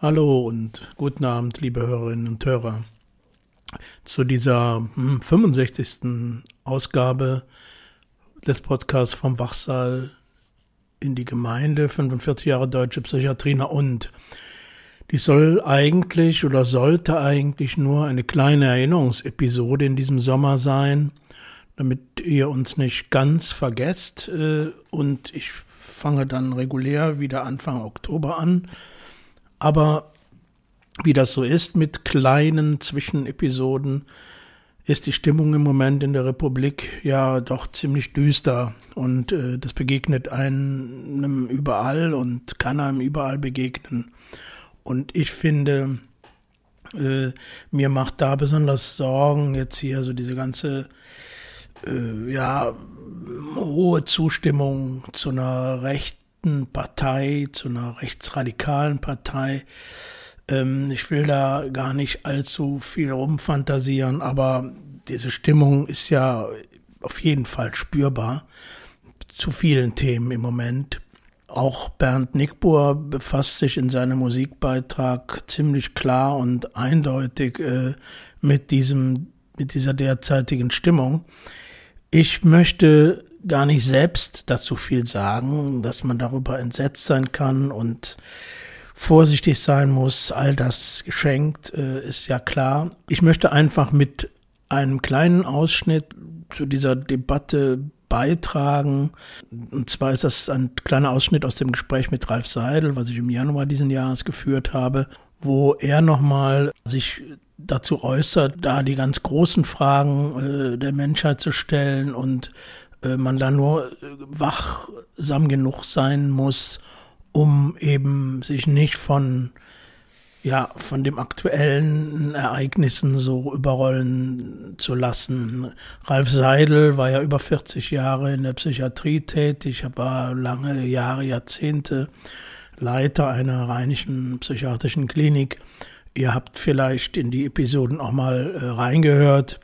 Hallo und guten Abend, liebe Hörerinnen und Hörer. Zu dieser 65. Hm, Ausgabe des Podcasts vom Wachsaal in die Gemeinde, 45 Jahre deutsche Psychiatrie und. Die soll eigentlich oder sollte eigentlich nur eine kleine Erinnerungsepisode in diesem Sommer sein, damit ihr uns nicht ganz vergesst. Äh, und ich fange dann regulär wieder Anfang Oktober an aber wie das so ist mit kleinen Zwischenepisoden, ist die Stimmung im Moment in der Republik ja doch ziemlich düster und äh, das begegnet einem überall und kann einem überall begegnen. Und ich finde, äh, mir macht da besonders Sorgen jetzt hier so diese ganze äh, ja hohe Zustimmung zu einer recht rechten Partei, zu einer rechtsradikalen Partei. Ähm, ich will da gar nicht allzu viel rumfantasieren, aber diese Stimmung ist ja auf jeden Fall spürbar zu vielen Themen im Moment. Auch Bernd Nickbohr befasst sich in seinem Musikbeitrag ziemlich klar und eindeutig äh, mit diesem, mit dieser derzeitigen Stimmung. Ich möchte gar nicht selbst dazu viel sagen, dass man darüber entsetzt sein kann und vorsichtig sein muss. All das geschenkt äh, ist ja klar. Ich möchte einfach mit einem kleinen Ausschnitt zu dieser Debatte beitragen. Und zwar ist das ein kleiner Ausschnitt aus dem Gespräch mit Ralf Seidel, was ich im Januar diesen Jahres geführt habe, wo er nochmal sich dazu äußert, da die ganz großen Fragen äh, der Menschheit zu stellen und äh, man da nur äh, wachsam genug sein muss, um eben sich nicht von ja, von dem aktuellen Ereignissen so überrollen zu lassen. Ralf Seidel war ja über 40 Jahre in der Psychiatrie tätig, war lange Jahre, Jahrzehnte Leiter einer rheinischen psychiatrischen Klinik. Ihr habt vielleicht in die Episoden auch mal äh, reingehört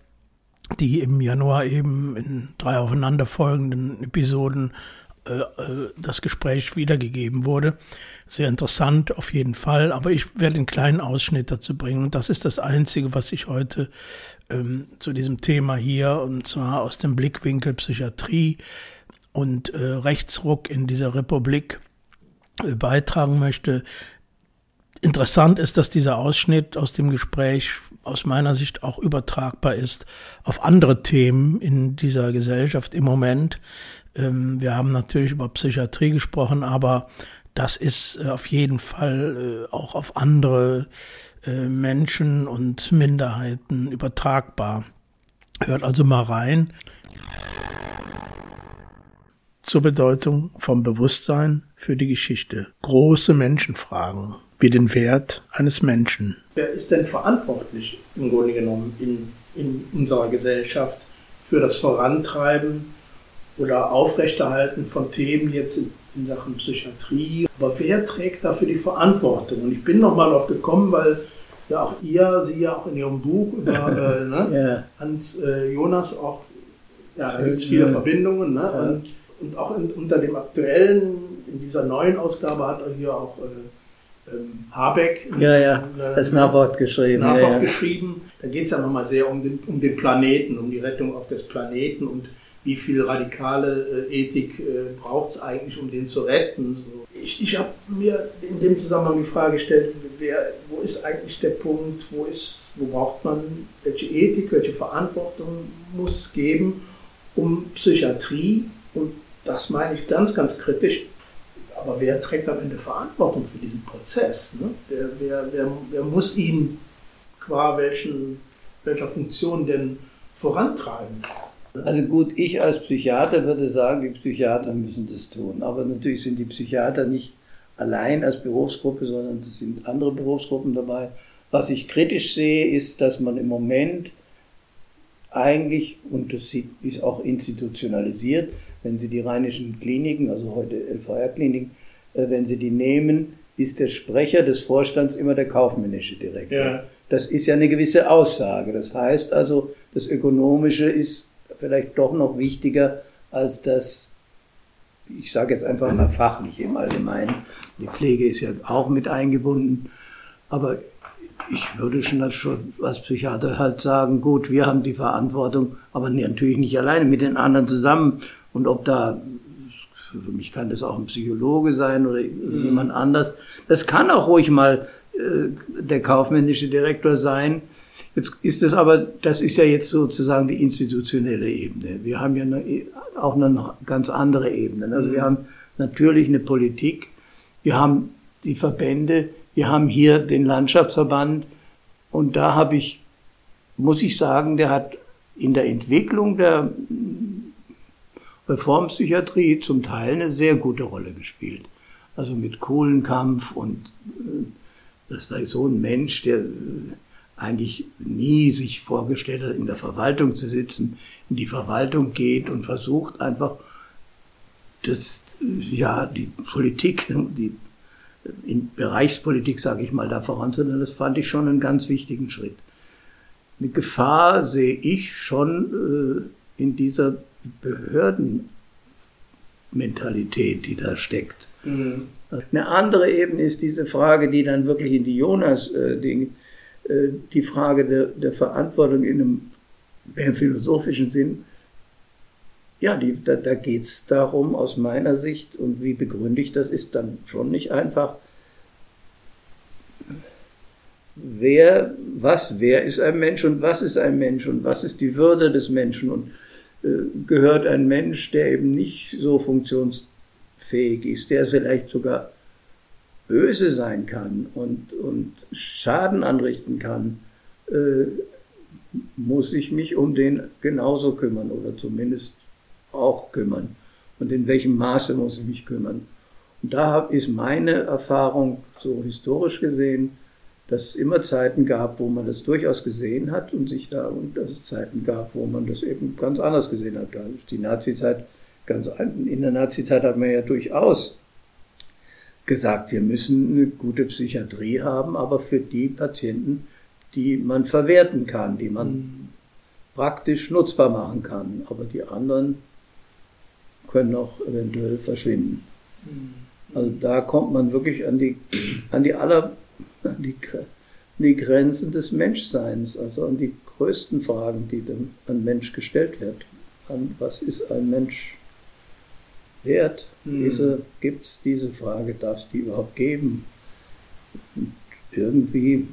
die im Januar eben in drei aufeinanderfolgenden Episoden äh, äh, das Gespräch wiedergegeben wurde. Sehr interessant auf jeden Fall, aber ich werde einen kleinen Ausschnitt dazu bringen und das ist das Einzige, was ich heute ähm, zu diesem Thema hier und zwar aus dem Blickwinkel Psychiatrie und äh, Rechtsruck in dieser Republik äh, beitragen möchte. Interessant ist, dass dieser Ausschnitt aus dem Gespräch aus meiner Sicht auch übertragbar ist auf andere Themen in dieser Gesellschaft im Moment. Ähm, wir haben natürlich über Psychiatrie gesprochen, aber das ist äh, auf jeden Fall äh, auch auf andere äh, Menschen und Minderheiten übertragbar. Hört also mal rein. Zur Bedeutung vom Bewusstsein für die Geschichte. Große Menschenfragen wie den Wert eines Menschen. Wer ist denn verantwortlich im Grunde genommen in, in unserer Gesellschaft für das Vorantreiben oder Aufrechterhalten von Themen jetzt in, in Sachen Psychiatrie? Aber wer trägt dafür die Verantwortung? Und ich bin nochmal darauf gekommen, weil ja auch ihr, Sie ja auch in Ihrem Buch über äh, ne, ja. Hans äh, Jonas auch, ja, da gibt es viele Verbindungen. Ne? Ja. Und, und auch in, unter dem aktuellen, in dieser neuen Ausgabe hat er hier auch äh, ähm, Habeck ja, ja, das Nachwort geschrieben. Nachwort ja, ja. geschrieben. Da geht es ja nochmal sehr um den, um den Planeten, um die Rettung auch des Planeten und wie viel radikale äh, Ethik äh, braucht es eigentlich, um den zu retten. So. Ich, ich habe mir in dem Zusammenhang die Frage gestellt, wer, wo ist eigentlich der Punkt, wo, ist, wo braucht man, welche Ethik, welche Verantwortung muss es geben, um Psychiatrie, und das meine ich ganz, ganz kritisch, aber wer trägt am Ende Verantwortung für diesen Prozess? Ne? Wer, wer, wer, wer, muss ihn qua welchen, welcher Funktion denn vorantreiben? Also gut, ich als Psychiater würde sagen, die Psychiater müssen das tun. Aber natürlich sind die Psychiater nicht allein als Berufsgruppe, sondern es sind andere Berufsgruppen dabei. Was ich kritisch sehe, ist, dass man im Moment eigentlich, und das ist auch institutionalisiert, wenn Sie die rheinischen Kliniken, also heute LVR-Kliniken, äh, wenn Sie die nehmen, ist der Sprecher des Vorstands immer der kaufmännische Direktor. Ja. Das ist ja eine gewisse Aussage. Das heißt also, das Ökonomische ist vielleicht doch noch wichtiger als das, ich sage jetzt einfach mal fachlich im Allgemeinen. Die Pflege ist ja auch mit eingebunden, aber ich würde schon als, als Psychiater halt sagen, gut, wir haben die Verantwortung, aber natürlich nicht alleine, mit den anderen zusammen. Und ob da, für mich kann das auch ein Psychologe sein oder mhm. jemand anders, das kann auch ruhig mal äh, der kaufmännische Direktor sein. Jetzt ist es aber, das ist ja jetzt sozusagen die institutionelle Ebene. Wir haben ja eine, auch eine ganz andere Ebene. Also wir mhm. haben natürlich eine Politik, wir haben die Verbände, wir haben hier den Landschaftsverband und da habe ich, muss ich sagen, der hat in der Entwicklung der Reformpsychiatrie zum Teil eine sehr gute Rolle gespielt. Also mit Kohlenkampf und äh, dass da so ein Mensch, der äh, eigentlich nie sich vorgestellt hat, in der Verwaltung zu sitzen, in die Verwaltung geht und versucht einfach, das, äh, ja, die Politik, die in Bereichspolitik, sage ich mal, da voranzunehmen, das fand ich schon einen ganz wichtigen Schritt. Eine Gefahr sehe ich schon äh, in dieser Behördenmentalität, die da steckt. Mhm. Eine andere Ebene ist diese Frage, die dann wirklich in die Jonas-Ding, äh, äh, die Frage der, der Verantwortung in einem, im philosophischen Sinn, ja, die, da, da geht es darum, aus meiner Sicht, und wie begründigt das ist dann schon nicht einfach, wer, was, wer ist ein Mensch und was ist ein Mensch und was ist die Würde des Menschen? Und äh, gehört ein Mensch, der eben nicht so funktionsfähig ist, der vielleicht sogar böse sein kann und, und Schaden anrichten kann, äh, muss ich mich um den genauso kümmern oder zumindest auch kümmern und in welchem Maße muss ich mich kümmern. Und da ist meine Erfahrung so historisch gesehen, dass es immer Zeiten gab, wo man das durchaus gesehen hat und sich da, und dass es Zeiten gab, wo man das eben ganz anders gesehen hat. Die Nazizeit ganz, in der Nazizeit hat man ja durchaus gesagt, wir müssen eine gute Psychiatrie haben, aber für die Patienten, die man verwerten kann, die man mhm. praktisch nutzbar machen kann. Aber die anderen können auch eventuell verschwinden. Mhm. Also da kommt man wirklich an die, an die aller, an die, die Grenzen des Menschseins, also an die größten Fragen, die dem an Mensch gestellt wird. An was ist ein Mensch wert? Mhm. Diese, Gibt es diese Frage, darf es die überhaupt geben? Und irgendwie,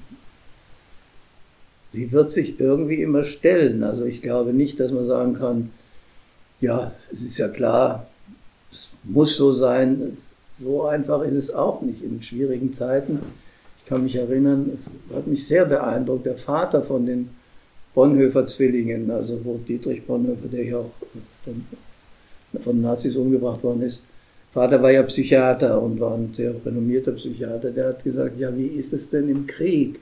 sie wird sich irgendwie immer stellen. Also ich glaube nicht, dass man sagen kann, ja, es ist ja klar, es muss so sein. Es, so einfach ist es auch nicht in schwierigen Zeiten. Ich kann mich erinnern, es hat mich sehr beeindruckt, der Vater von den Bonhoeffer Zwillingen, also wo Dietrich Bonhoeffer, der ja auch von Nazis umgebracht worden ist, Vater war ja Psychiater und war ein sehr renommierter Psychiater, der hat gesagt, ja, wie ist es denn im Krieg?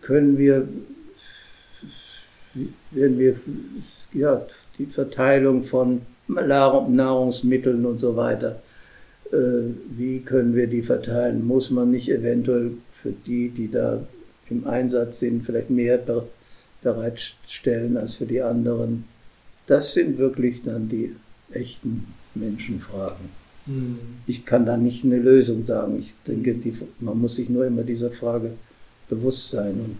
Können wir, wenn wir ja, die Verteilung von Nahrungsmitteln und so weiter. Äh, wie können wir die verteilen? Muss man nicht eventuell für die, die da im Einsatz sind, vielleicht mehr bereitstellen als für die anderen? Das sind wirklich dann die echten Menschenfragen. Mhm. Ich kann da nicht eine Lösung sagen. Ich denke, die, man muss sich nur immer dieser Frage bewusst sein und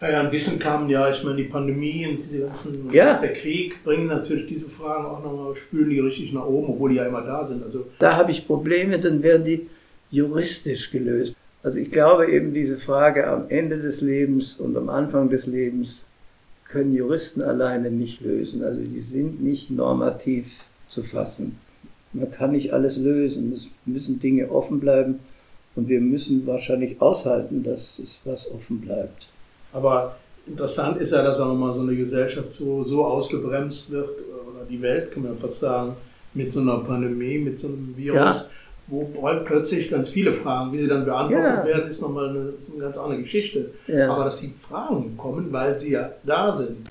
naja, ein bisschen kamen ja, ich meine, die Pandemie und diese ganzen, ja. der Krieg bringen natürlich diese Fragen auch nochmal, spülen die richtig nach oben, obwohl die ja immer da sind. Also da habe ich Probleme, dann werden die juristisch gelöst. Also ich glaube eben diese Frage am Ende des Lebens und am Anfang des Lebens können Juristen alleine nicht lösen. Also die sind nicht normativ zu fassen. Man kann nicht alles lösen. Es müssen Dinge offen bleiben und wir müssen wahrscheinlich aushalten, dass es was offen bleibt. Aber interessant ist ja, dass auch nochmal so eine Gesellschaft so, so ausgebremst wird, oder die Welt, kann man fast sagen, mit so einer Pandemie, mit so einem Virus, ja. wo plötzlich ganz viele Fragen, wie sie dann beantwortet ja. werden, ist nochmal eine, eine ganz andere Geschichte. Ja. Aber dass die Fragen kommen, weil sie ja da sind.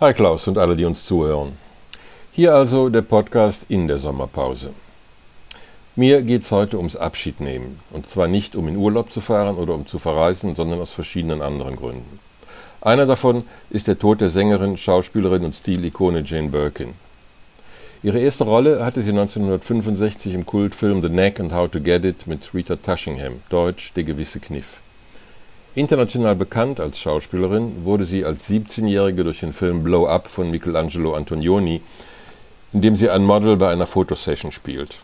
Hi Klaus und alle, die uns zuhören. Hier also der Podcast in der Sommerpause. Mir geht es heute ums Abschiednehmen. Und zwar nicht um in Urlaub zu fahren oder um zu verreisen, sondern aus verschiedenen anderen Gründen. Einer davon ist der Tod der Sängerin, Schauspielerin und Stilikone Jane Birkin. Ihre erste Rolle hatte sie 1965 im Kultfilm The Knack and How to Get It mit Rita Tushingham, deutsch Der gewisse Kniff. International bekannt als Schauspielerin wurde sie als 17-Jährige durch den Film Blow Up von Michelangelo Antonioni, in dem sie ein Model bei einer Fotosession spielt.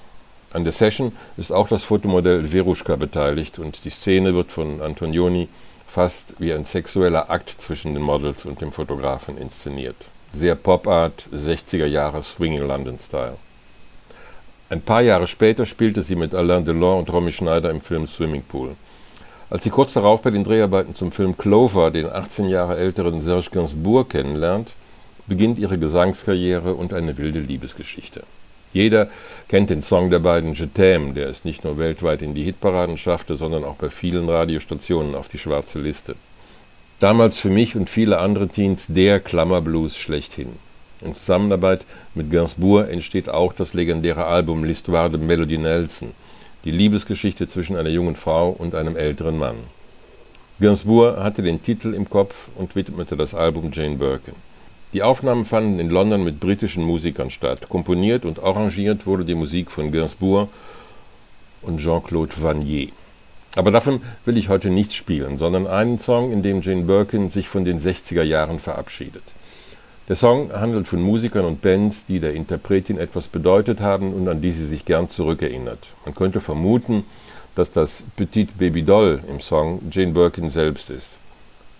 An der Session ist auch das Fotomodell Veruschka beteiligt und die Szene wird von Antonioni fast wie ein sexueller Akt zwischen den Models und dem Fotografen inszeniert. Sehr Pop-Art, 60er Jahre Swinging London Style. Ein paar Jahre später spielte sie mit Alain Delon und Romy Schneider im Film Swimming Pool. Als sie kurz darauf bei den Dreharbeiten zum Film Clover den 18 Jahre älteren Serge Gainsbourg kennenlernt, beginnt ihre Gesangskarriere und eine wilde Liebesgeschichte. Jeder kennt den Song der beiden Je t'aime, der es nicht nur weltweit in die Hitparaden schaffte, sondern auch bei vielen Radiostationen auf die schwarze Liste. Damals für mich und viele andere Teens der Klammerblues schlechthin. In Zusammenarbeit mit Gainsbourg entsteht auch das legendäre Album L'Histoire de Melody Nelson, die Liebesgeschichte zwischen einer jungen Frau und einem älteren Mann. Gainsbourg hatte den Titel im Kopf und widmete das Album Jane Birkin. Die Aufnahmen fanden in London mit britischen Musikern statt. Komponiert und arrangiert wurde die Musik von Gainsbourg und Jean-Claude Vanier. Aber davon will ich heute nichts spielen, sondern einen Song, in dem Jane Birkin sich von den 60er Jahren verabschiedet. Der Song handelt von Musikern und Bands, die der Interpretin etwas bedeutet haben und an die sie sich gern zurückerinnert. Man könnte vermuten, dass das Petit Baby Doll im Song Jane Birkin selbst ist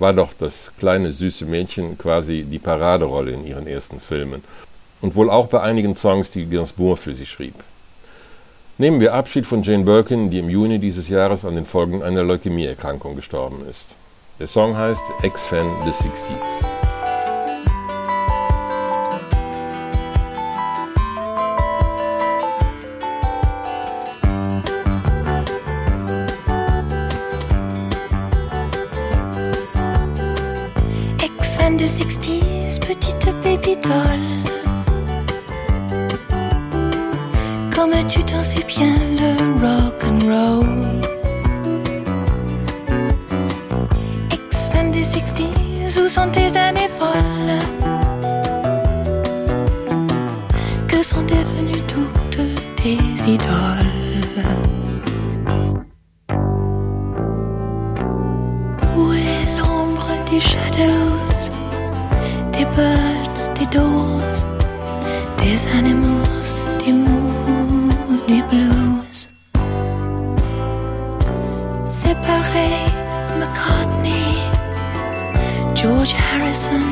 war doch das kleine süße Mädchen quasi die Paraderolle in ihren ersten Filmen und wohl auch bei einigen Songs, die Gainsbourg für sie schrieb. Nehmen wir Abschied von Jane Birkin, die im Juni dieses Jahres an den Folgen einer Leukämieerkrankung gestorben ist. Der Song heißt Ex-Fan the 60s. Comme tu t'en sais bien le rock and roll. Ex-fan des 60s, où sont tes années folles? Que sont devenues toutes tes idoles? Où est l'ombre des shadows? des birds, des doors, des animals, des mood, des blues. Séparé, McCartney, George Harrison,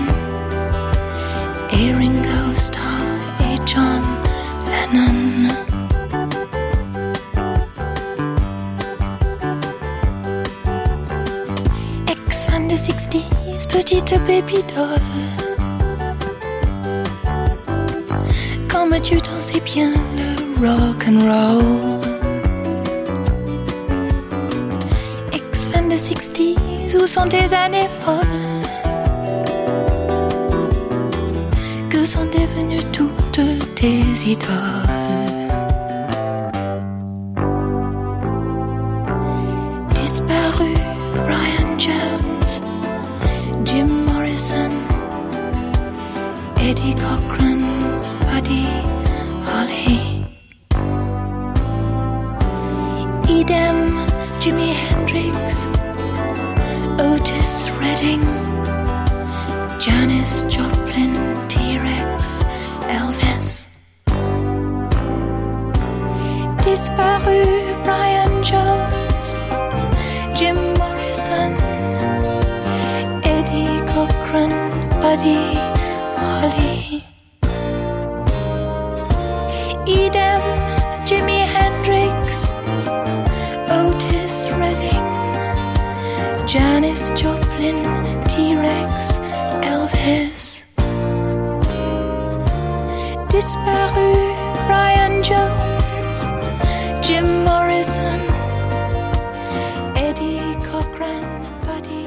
et Ringo Starr et John Lennon. Ex-fan des 60s, petite baby doll. Comme tu dansais bien le rock and roll. Ex-fan de 60s, où sont tes années folles? Que sont devenues toutes tes idoles? Jimi Hendrix, Otis Redding, Janis Joplin, T Rex, Elvis. Disparu Brian Jones, Jim Morrison, Eddie Cochran, Buddy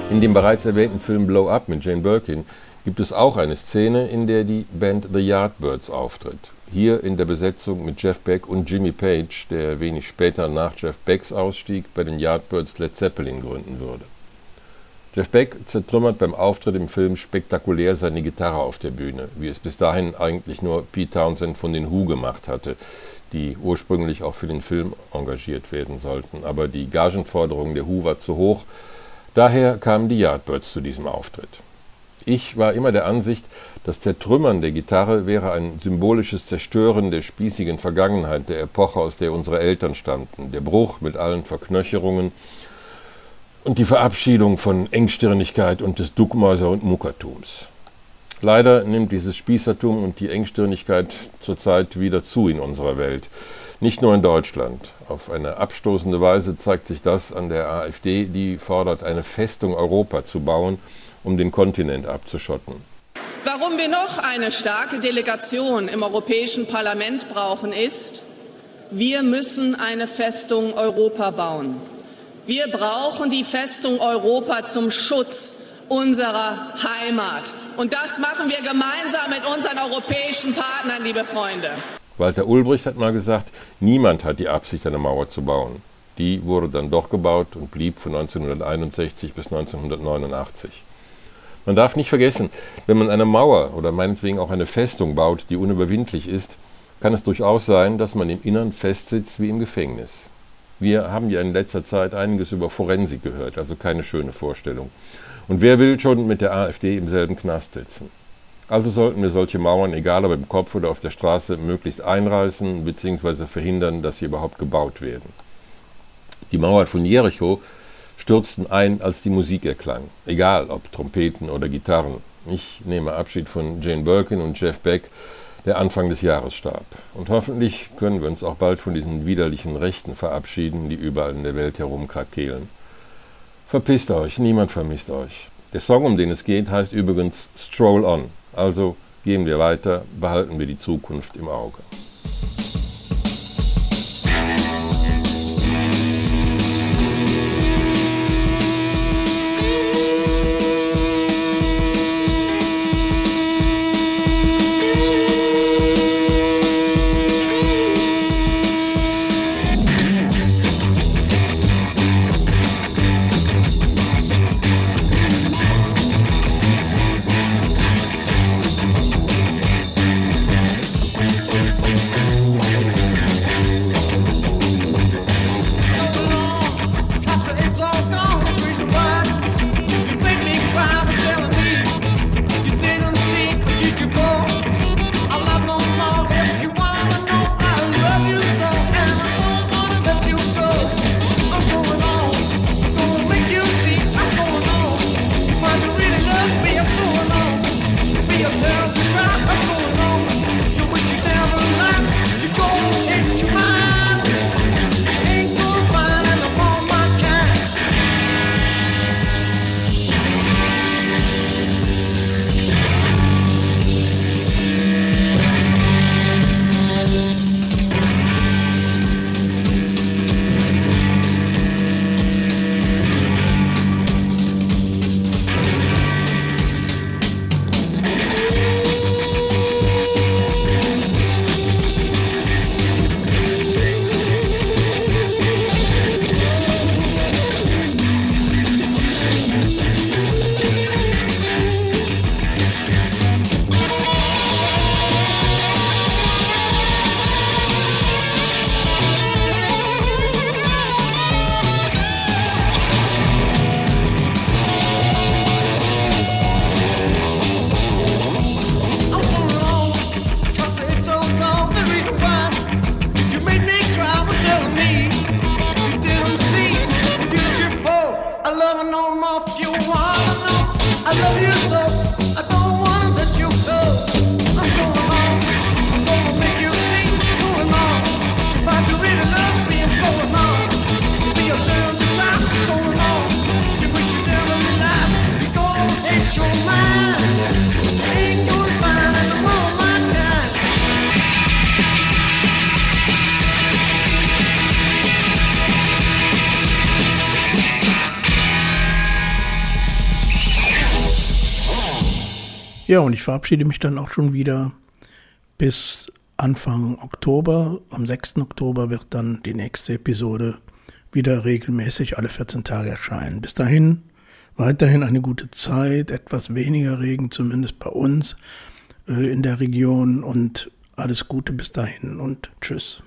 In dem bereits erwähnten Film Blow Up mit Jane Birkin gibt es auch eine Szene, in der die Band The Yardbirds auftritt. Hier in der Besetzung mit Jeff Beck und Jimmy Page, der wenig später nach Jeff Becks Ausstieg bei den Yardbirds Led Zeppelin gründen würde. Jeff Beck zertrümmert beim Auftritt im Film spektakulär seine Gitarre auf der Bühne, wie es bis dahin eigentlich nur Pete Townsend von den Who gemacht hatte, die ursprünglich auch für den Film engagiert werden sollten. Aber die Gagenforderung der Who war zu hoch, daher kamen die Yardbirds zu diesem Auftritt. Ich war immer der Ansicht, das Zertrümmern der Gitarre wäre ein symbolisches Zerstören der spießigen Vergangenheit der Epoche, aus der unsere Eltern stammten, der Bruch mit allen Verknöcherungen, und die Verabschiedung von Engstirnigkeit und des Duckmäuser- und Muckertums. Leider nimmt dieses Spießertum und die Engstirnigkeit zurzeit wieder zu in unserer Welt. Nicht nur in Deutschland. Auf eine abstoßende Weise zeigt sich das an der AfD, die fordert, eine Festung Europa zu bauen, um den Kontinent abzuschotten. Warum wir noch eine starke Delegation im Europäischen Parlament brauchen, ist, wir müssen eine Festung Europa bauen. Wir brauchen die Festung Europa zum Schutz unserer Heimat. Und das machen wir gemeinsam mit unseren europäischen Partnern, liebe Freunde. Walter Ulbricht hat mal gesagt, niemand hat die Absicht, eine Mauer zu bauen. Die wurde dann doch gebaut und blieb von 1961 bis 1989. Man darf nicht vergessen, wenn man eine Mauer oder meinetwegen auch eine Festung baut, die unüberwindlich ist, kann es durchaus sein, dass man im Innern festsitzt wie im Gefängnis. Wir haben ja in letzter Zeit einiges über Forensik gehört, also keine schöne Vorstellung. Und wer will schon mit der AfD im selben Knast sitzen? Also sollten wir solche Mauern, egal ob im Kopf oder auf der Straße, möglichst einreißen bzw. verhindern, dass sie überhaupt gebaut werden. Die Mauer von Jericho stürzten ein, als die Musik erklang, egal ob Trompeten oder Gitarren. Ich nehme Abschied von Jane Birkin und Jeff Beck, der Anfang des Jahres starb. Und hoffentlich können wir uns auch bald von diesen widerlichen Rechten verabschieden, die überall in der Welt herumkrakehlen. Verpisst euch, niemand vermisst euch. Der Song, um den es geht, heißt übrigens Stroll On. Also gehen wir weiter, behalten wir die Zukunft im Auge. Ja, und ich verabschiede mich dann auch schon wieder bis Anfang Oktober. Am 6. Oktober wird dann die nächste Episode wieder regelmäßig alle 14 Tage erscheinen. Bis dahin weiterhin eine gute Zeit, etwas weniger Regen, zumindest bei uns äh, in der Region und alles Gute bis dahin und tschüss.